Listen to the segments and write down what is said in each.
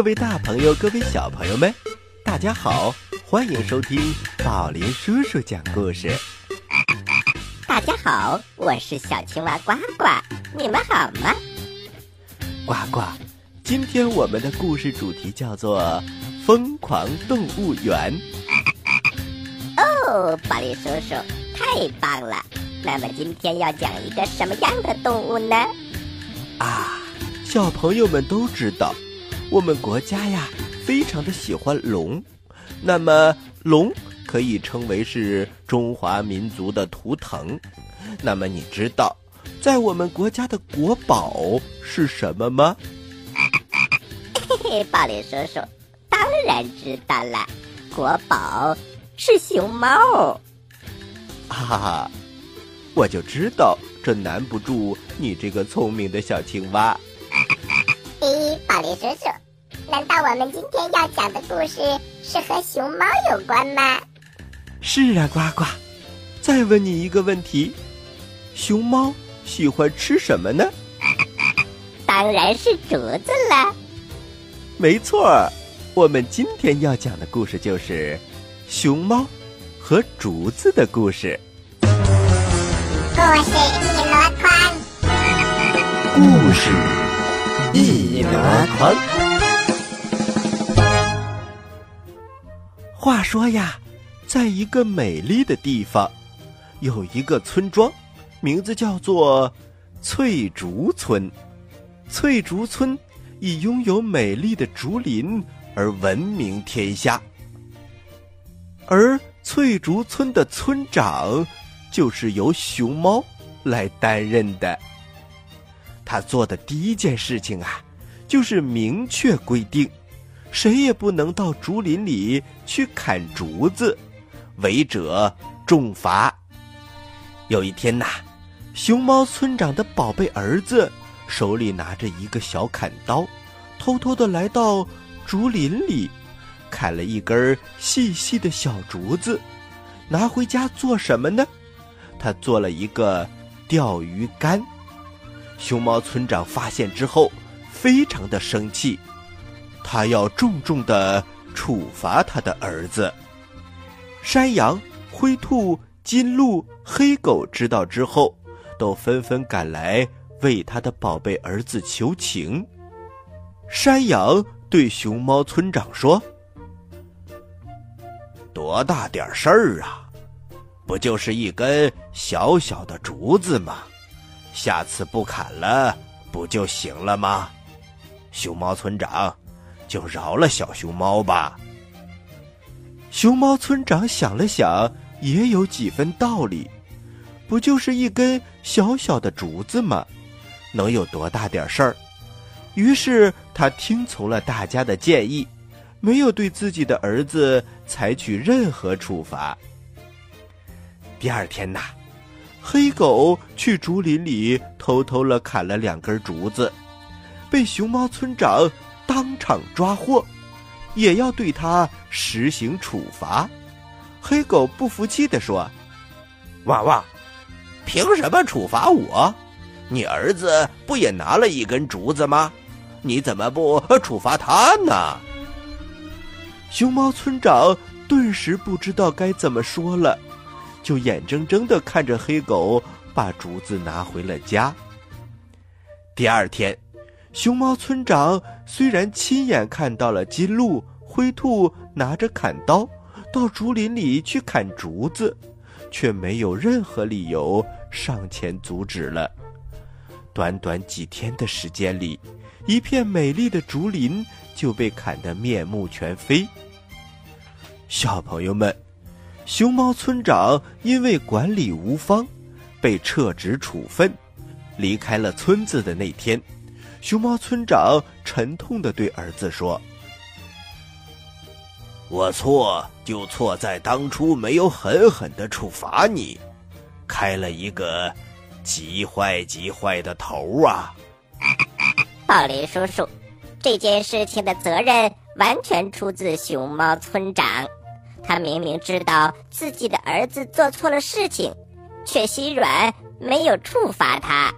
嗨，各位大朋友，各位小朋友们，大家好，欢迎收听宝林叔叔讲故事。大家好，我是小青蛙呱呱，你们好吗？呱呱，今天我们的故事主题叫做《疯狂动物园》。哦，宝林叔叔，太棒了！那么今天要讲一个什么样的动物呢？啊，小朋友们都知道，我们国家呀非常的喜欢龙。那么龙可以称为是中华民族的图腾。那么你知道，在我们国家的国宝是什么吗？嘿 嘿，宝林叔叔，当然知道了，国宝是熊猫。哈哈哈。我就知道这难不住你这个聪明的小青蛙。咦，宝林叔叔，难道我们今天要讲的故事是和熊猫有关吗？是啊，呱呱。再问你一个问题：熊猫喜欢吃什么呢？当然是竹子了。没错，我们今天要讲的故事就是熊猫和竹子的故事。故事一箩筐，故事一箩筐。话说呀，在一个美丽的地方，有一个村庄，名字叫做翠竹村。翠竹村以拥有美丽的竹林而闻名天下，而翠竹村的村长。就是由熊猫来担任的。他做的第一件事情啊，就是明确规定，谁也不能到竹林里去砍竹子，违者重罚。有一天呐，熊猫村长的宝贝儿子手里拿着一个小砍刀，偷偷的来到竹林里，砍了一根细细的小竹子，拿回家做什么呢？他做了一个钓鱼竿，熊猫村长发现之后，非常的生气，他要重重的处罚他的儿子。山羊、灰兔、金鹿、黑狗知道之后，都纷纷赶来为他的宝贝儿子求情。山羊对熊猫村长说：“多大点事儿啊！”不就是一根小小的竹子吗？下次不砍了，不就行了吗？熊猫村长，就饶了小熊猫吧。熊猫村长想了想，也有几分道理。不就是一根小小的竹子吗？能有多大点事儿？于是他听从了大家的建议，没有对自己的儿子采取任何处罚。第二天呐，黑狗去竹林里偷偷了砍了两根竹子，被熊猫村长当场抓获，也要对他实行处罚。黑狗不服气地说：“娃娃，凭什么处罚我？你儿子不也拿了一根竹子吗？你怎么不处罚他呢？”熊猫村长顿时不知道该怎么说了。就眼睁睁的看着黑狗把竹子拿回了家。第二天，熊猫村长虽然亲眼看到了金鹿、灰兔拿着砍刀到竹林里去砍竹子，却没有任何理由上前阻止了。短短几天的时间里，一片美丽的竹林就被砍得面目全非。小朋友们。熊猫村长因为管理无方，被撤职处分。离开了村子的那天，熊猫村长沉痛的对儿子说：“我错就错在当初没有狠狠的处罚你，开了一个极坏极坏的头啊！” 宝林叔叔，这件事情的责任完全出自熊猫村长。他明明知道自己的儿子做错了事情，却心软，没有处罚他。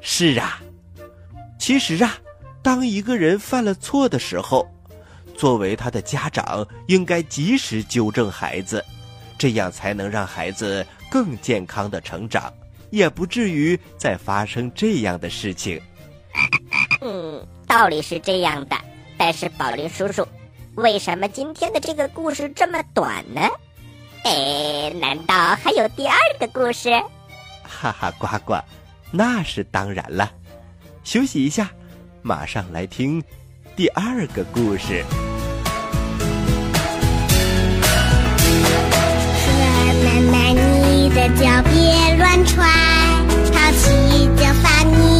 是啊，其实啊，当一个人犯了错的时候，作为他的家长，应该及时纠正孩子，这样才能让孩子更健康的成长，也不至于再发生这样的事情。嗯，道理是这样的，但是宝林叔叔，为什么今天的这个故事这么短呢？哎，难道还有第二个故事？哈哈，呱呱，那是当然了。休息一下，马上来听第二个故事。河奶奶，你的脚别乱踹，淘气就罚你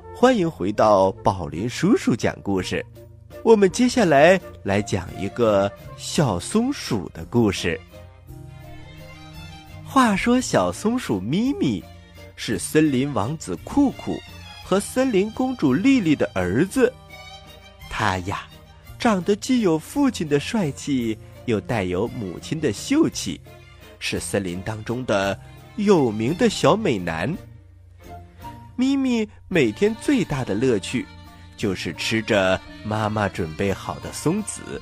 欢迎回到宝林叔叔讲故事。我们接下来来讲一个小松鼠的故事。话说，小松鼠咪咪是森林王子酷酷和森林公主丽丽的儿子。他呀，长得既有父亲的帅气，又带有母亲的秀气，是森林当中的有名的小美男。咪咪每天最大的乐趣，就是吃着妈妈准备好的松子，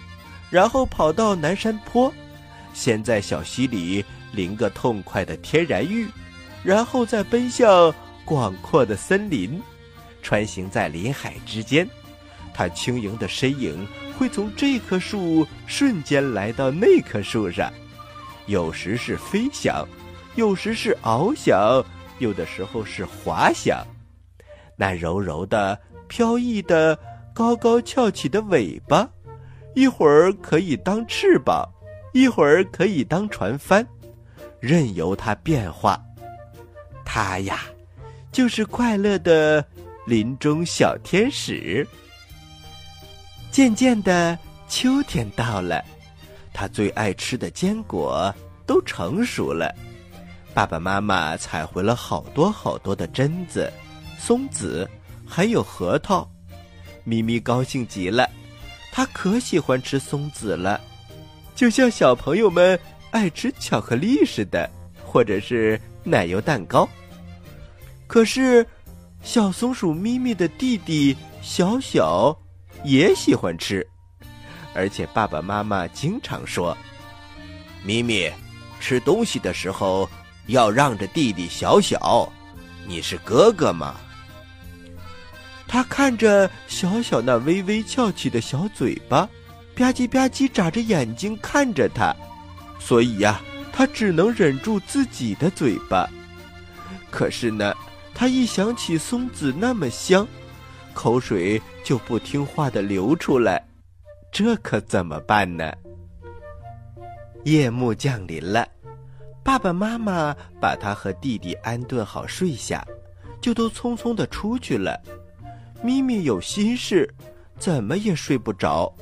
然后跑到南山坡，先在小溪里淋个痛快的天然浴，然后再奔向广阔的森林，穿行在林海之间。它轻盈的身影会从这棵树瞬间来到那棵树上，有时是飞翔，有时是翱翔，有的时候是滑翔。那柔柔的、飘逸的、高高翘起的尾巴，一会儿可以当翅膀，一会儿可以当船帆，任由它变化。它呀，就是快乐的林中小天使。渐渐的，秋天到了，他最爱吃的坚果都成熟了。爸爸妈妈采回了好多好多的榛子、松子，还有核桃。咪咪高兴极了，它可喜欢吃松子了，就像小朋友们爱吃巧克力似的，或者是奶油蛋糕。可是，小松鼠咪咪的弟弟小小。也喜欢吃，而且爸爸妈妈经常说：“咪咪，吃东西的时候要让着弟弟小小，你是哥哥嘛。”他看着小小那微微翘起的小嘴巴，吧唧吧唧眨着眼睛看着他，所以呀，他只能忍住自己的嘴巴。可是呢，他一想起松子那么香。口水就不听话的流出来，这可怎么办呢？夜幕降临了，爸爸妈妈把他和弟弟安顿好睡下，就都匆匆的出去了。咪咪有心事，怎么也睡不着。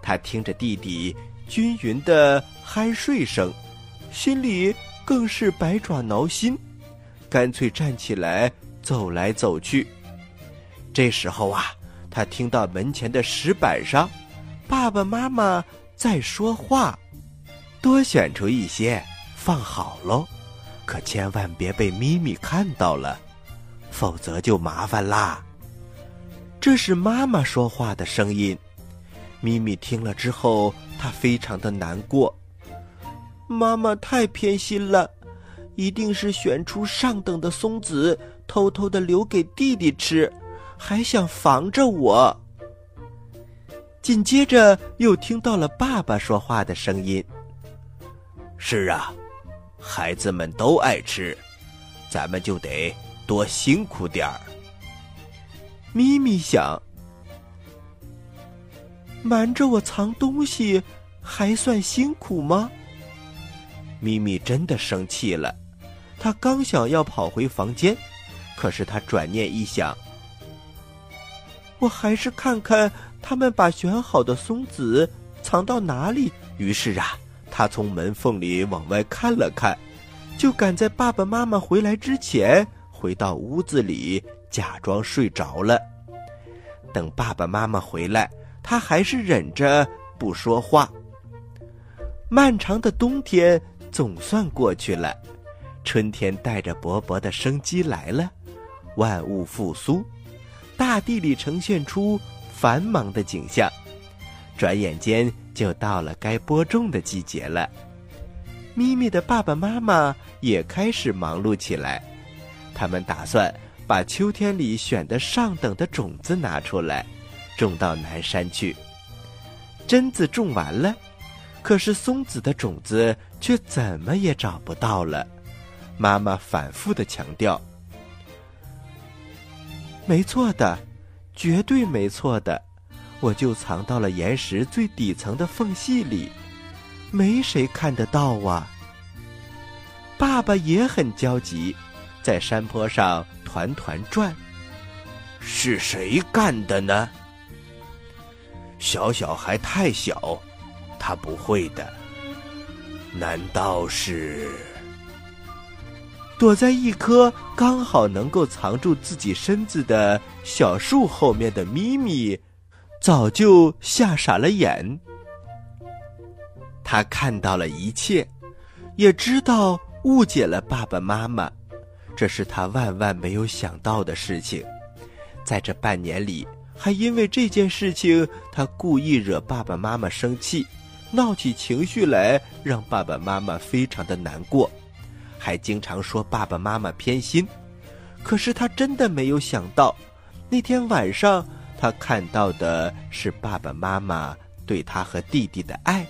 他听着弟弟均匀的酣睡声，心里更是百爪挠心，干脆站起来走来走去。这时候啊，他听到门前的石板上，爸爸妈妈在说话：“多选出一些，放好喽，可千万别被咪咪看到了，否则就麻烦啦。”这是妈妈说话的声音。咪咪听了之后，他非常的难过。妈妈太偏心了，一定是选出上等的松子，偷偷的留给弟弟吃，还想防着我。紧接着又听到了爸爸说话的声音：“是啊，孩子们都爱吃，咱们就得多辛苦点儿。”咪咪想。瞒着我藏东西，还算辛苦吗？咪咪真的生气了，他刚想要跑回房间，可是他转念一想，我还是看看他们把选好的松子藏到哪里。于是啊，他从门缝里往外看了看，就赶在爸爸妈妈回来之前回到屋子里，假装睡着了。等爸爸妈妈回来。他还是忍着不说话。漫长的冬天总算过去了，春天带着勃勃的生机来了，万物复苏，大地里呈现出繁忙的景象。转眼间就到了该播种的季节了。咪咪的爸爸妈妈也开始忙碌起来，他们打算把秋天里选的上等的种子拿出来。种到南山去。榛子种完了，可是松子的种子却怎么也找不到了。妈妈反复的强调：“没错的，绝对没错的，我就藏到了岩石最底层的缝隙里，没谁看得到啊。”爸爸也很焦急，在山坡上团团转。是谁干的呢？小小还太小，他不会的。难道是躲在一棵刚好能够藏住自己身子的小树后面的咪咪，早就吓傻了眼？他看到了一切，也知道误解了爸爸妈妈，这是他万万没有想到的事情。在这半年里。还因为这件事情，他故意惹爸爸妈妈生气，闹起情绪来，让爸爸妈妈非常的难过，还经常说爸爸妈妈偏心。可是他真的没有想到，那天晚上他看到的是爸爸妈妈对他和弟弟的爱。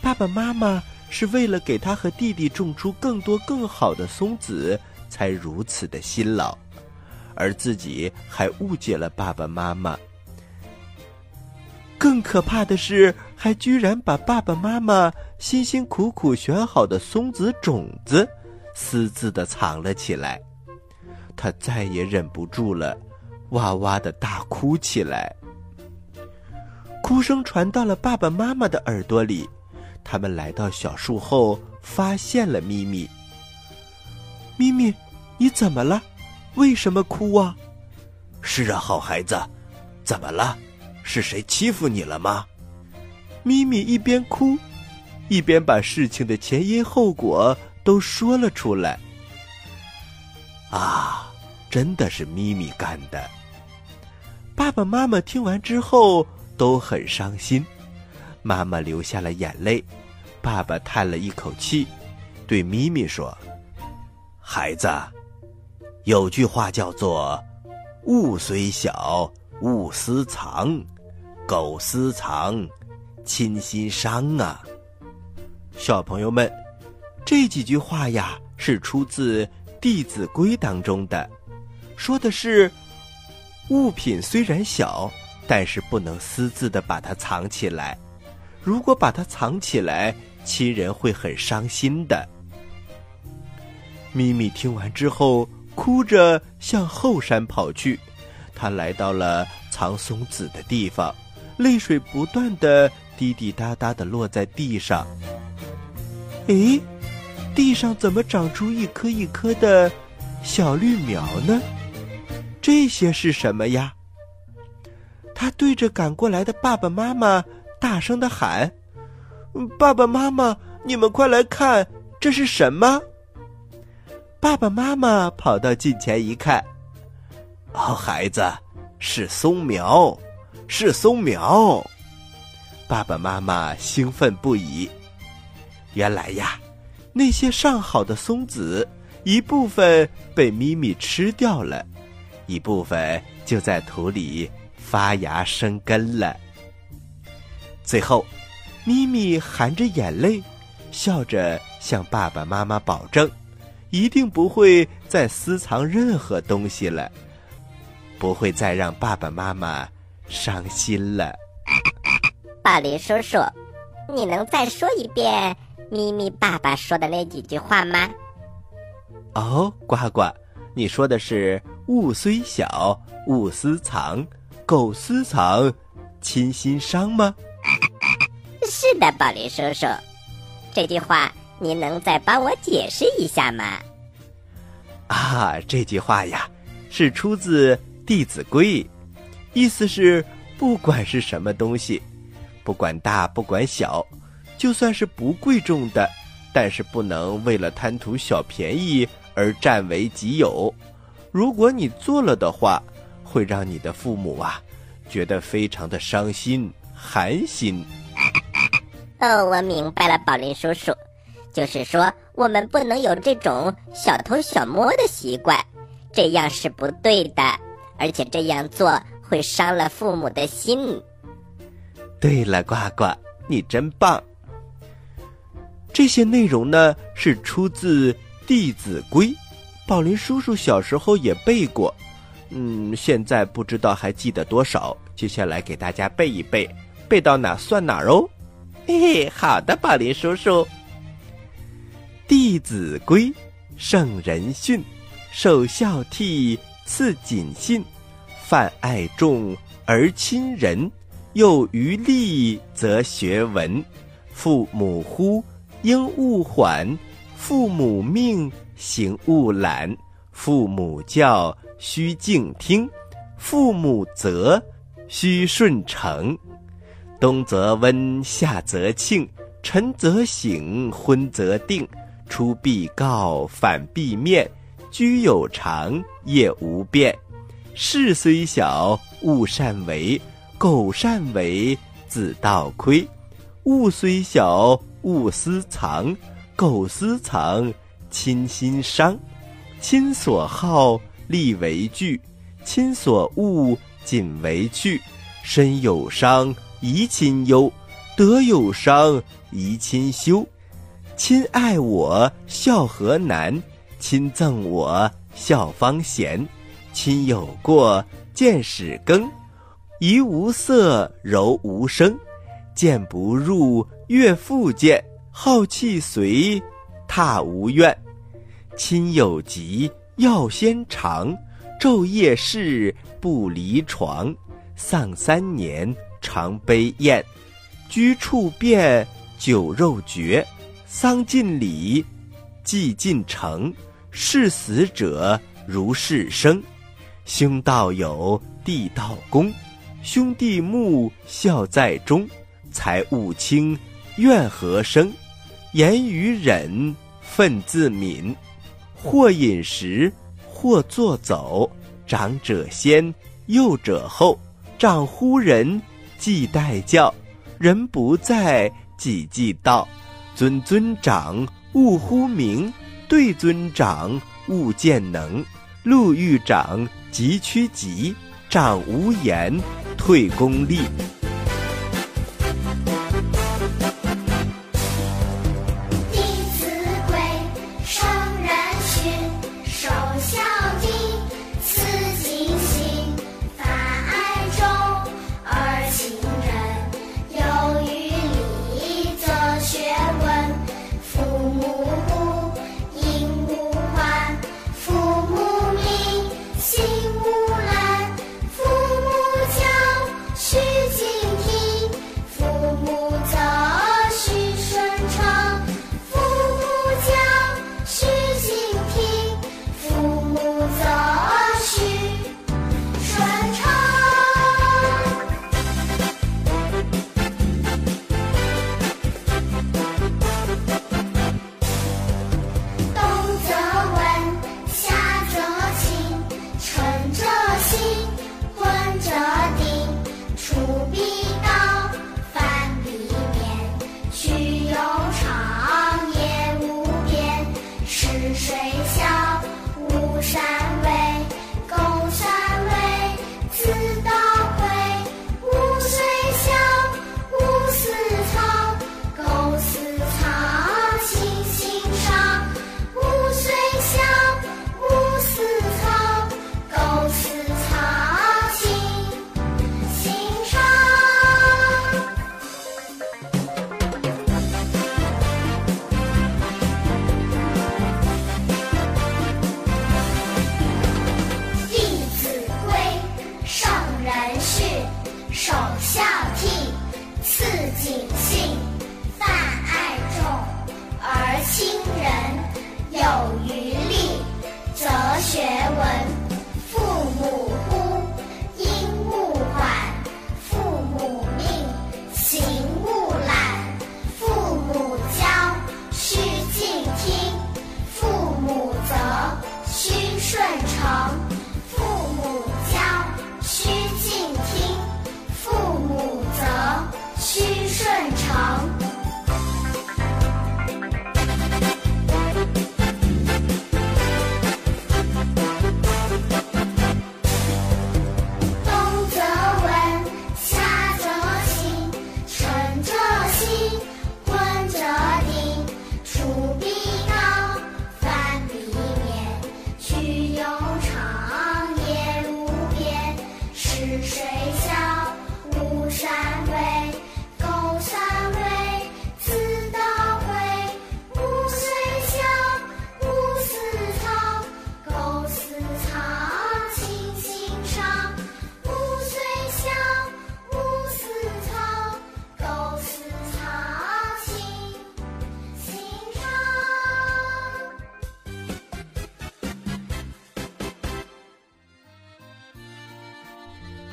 爸爸妈妈是为了给他和弟弟种出更多更好的松子，才如此的辛劳。而自己还误解了爸爸妈妈。更可怕的是，还居然把爸爸妈妈辛辛苦苦选好的松子种子，私自的藏了起来。他再也忍不住了，哇哇的大哭起来。哭声传到了爸爸妈妈的耳朵里，他们来到小树后，发现了咪咪。咪咪，你怎么了？为什么哭啊？是啊，好孩子，怎么了？是谁欺负你了吗？咪咪一边哭，一边把事情的前因后果都说了出来。啊，真的是咪咪干的。爸爸妈妈听完之后都很伤心，妈妈流下了眼泪，爸爸叹了一口气，对咪咪说：“孩子。”有句话叫做“物虽小，勿私藏；苟私藏，亲心伤啊。”小朋友们，这几句话呀是出自《弟子规》当中的，说的是物品虽然小，但是不能私自的把它藏起来。如果把它藏起来，亲人会很伤心的。咪咪听完之后。哭着向后山跑去，他来到了藏松子的地方，泪水不断的滴滴答答的落在地上。诶，地上怎么长出一颗一颗的小绿苗呢？这些是什么呀？他对着赶过来的爸爸妈妈大声的喊：“爸爸妈妈，你们快来看，这是什么？”爸爸妈妈跑到近前一看，哦，孩子，是松苗，是松苗。爸爸妈妈兴奋不已。原来呀，那些上好的松子，一部分被咪咪吃掉了，一部分就在土里发芽生根了。最后，咪咪含着眼泪，笑着向爸爸妈妈保证。一定不会再私藏任何东西了，不会再让爸爸妈妈伤心了。宝林叔叔，你能再说一遍咪咪爸爸说的那几句话吗？哦，呱呱，你说的是“物虽小，勿私藏；苟私藏，亲心伤”吗？是的，宝林叔叔，这句话。您能再帮我解释一下吗？啊，这句话呀，是出自《弟子规》，意思是不管是什么东西，不管大不管小，就算是不贵重的，但是不能为了贪图小便宜而占为己有。如果你做了的话，会让你的父母啊觉得非常的伤心寒心。哦，我明白了，宝林叔叔。就是说，我们不能有这种小偷小摸的习惯，这样是不对的，而且这样做会伤了父母的心。对了，呱呱，你真棒。这些内容呢是出自《弟子规》，宝林叔叔小时候也背过，嗯，现在不知道还记得多少。接下来给大家背一背，背到哪算哪哦。嘿嘿，好的，宝林叔叔。《弟子规》，圣人训，首孝悌，次谨信，泛爱众而亲仁，有余力则学文。父母呼，应勿缓；父母命，行勿懒；父母教，须敬听；父母责，须顺承。冬则温，夏则庆，晨则省，昏则定。出必告，反必面，居有常，业无变。事虽小，勿擅为；苟擅为，子道亏。物虽小，勿私藏；苟私藏，亲心伤。亲所好，力为具；亲所恶，谨为去。身有伤，贻亲忧；德有伤，贻亲羞。亲爱我，孝何难；亲憎我，孝方贤。亲有过，见使更；怡无色，柔无声。见不入，悦复见；好气随，挞无怨。亲有疾，药先尝；昼夜侍，不离床。丧三年，常悲咽；居处变，酒肉绝。丧尽礼，祭尽诚，视死者如视生。兄道友，弟道恭，兄弟睦，孝在中。财物轻，怨何生？言语忍，忿自泯。或饮食，或坐走。长者先，幼者后。长呼人，即代叫；人不在，己即到。尊尊长，勿呼名；对尊长，勿见能。路遇长，急趋吉；长无言，退公力。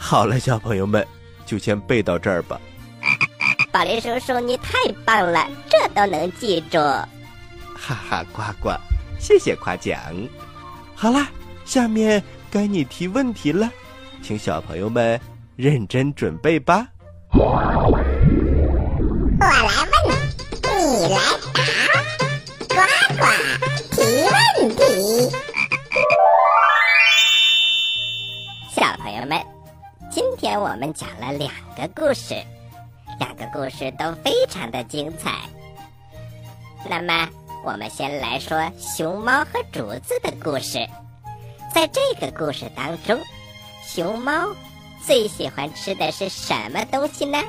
好了，小朋友们，就先背到这儿吧。宝林叔叔，你太棒了，这都能记住。哈哈，呱呱，谢谢夸奖。好啦，下面该你提问题了，请小朋友们认真准备吧。我来问，你来答，呱呱提问题。天我们讲了两个故事，两个故事都非常的精彩。那么，我们先来说熊猫和竹子的故事。在这个故事当中，熊猫最喜欢吃的是什么东西呢？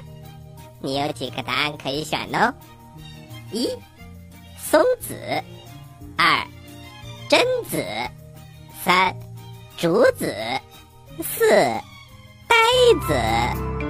你有几个答案可以选哦：一、松子；二、榛子；三、竹子；四、杯子。